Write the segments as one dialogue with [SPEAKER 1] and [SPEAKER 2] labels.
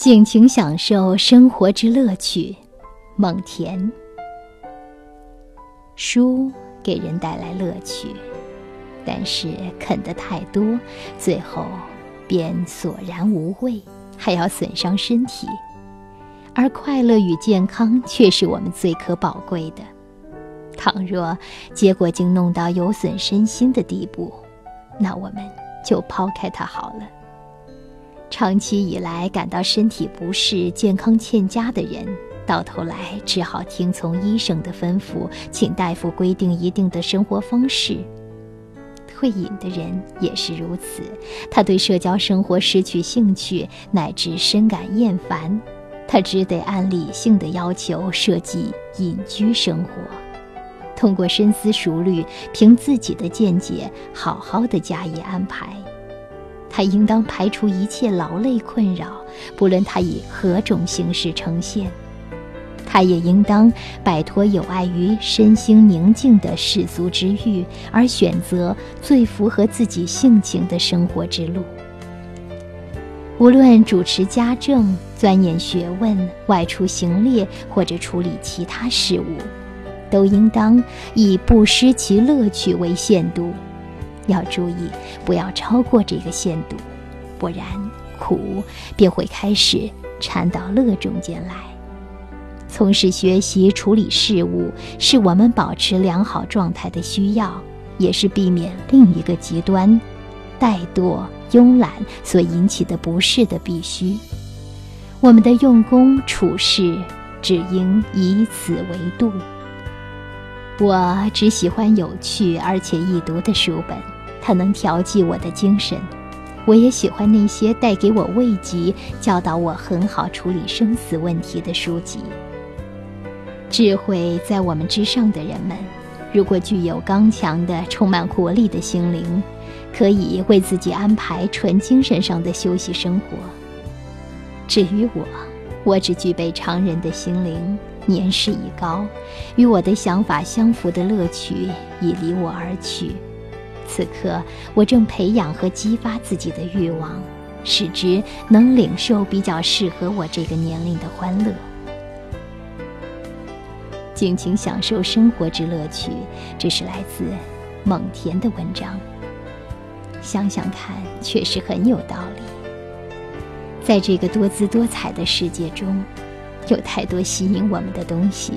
[SPEAKER 1] 尽情享受生活之乐趣，蒙恬。书给人带来乐趣，但是啃得太多，最后便索然无味，还要损伤身体。而快乐与健康却是我们最可宝贵的。倘若结果竟弄到有损身心的地步，那我们就抛开它好了。长期以来感到身体不适、健康欠佳的人，到头来只好听从医生的吩咐，请大夫规定一定的生活方式。退隐的人也是如此，他对社交生活失去兴趣，乃至深感厌烦，他只得按理性的要求设计隐居生活，通过深思熟虑，凭自己的见解，好好的加以安排。他应当排除一切劳累困扰，不论他以何种形式呈现。他也应当摆脱有碍于身心宁静的世俗之欲，而选择最符合自己性情的生活之路。无论主持家政、钻研学问、外出行猎或者处理其他事务，都应当以不失其乐趣为限度。要注意，不要超过这个限度，不然苦便会开始掺到乐中间来。从事学习、处理事务，是我们保持良好状态的需要，也是避免另一个极端——怠惰、慵懒所引起的不适的必须。我们的用功处事，只应以此为度。我只喜欢有趣而且易读的书本。它能调剂我的精神，我也喜欢那些带给我慰藉、教导我很好处理生死问题的书籍。智慧在我们之上的人们，如果具有刚强的、充满活力的心灵，可以为自己安排纯精神上的休息生活。至于我，我只具备常人的心灵，年事已高，与我的想法相符的乐趣已离我而去。此刻，我正培养和激发自己的欲望，使之能领受比较适合我这个年龄的欢乐，尽情享受生活之乐趣。这是来自蒙恬的文章。想想看，确实很有道理。在这个多姿多彩的世界中，有太多吸引我们的东西，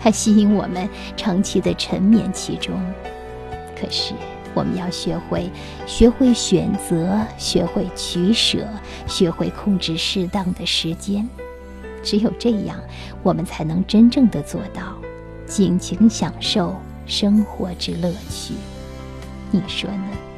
[SPEAKER 1] 它吸引我们长期的沉湎其中。可是。我们要学会，学会选择，学会取舍，学会控制适当的时间。只有这样，我们才能真正的做到尽情享受生活之乐趣。你说呢？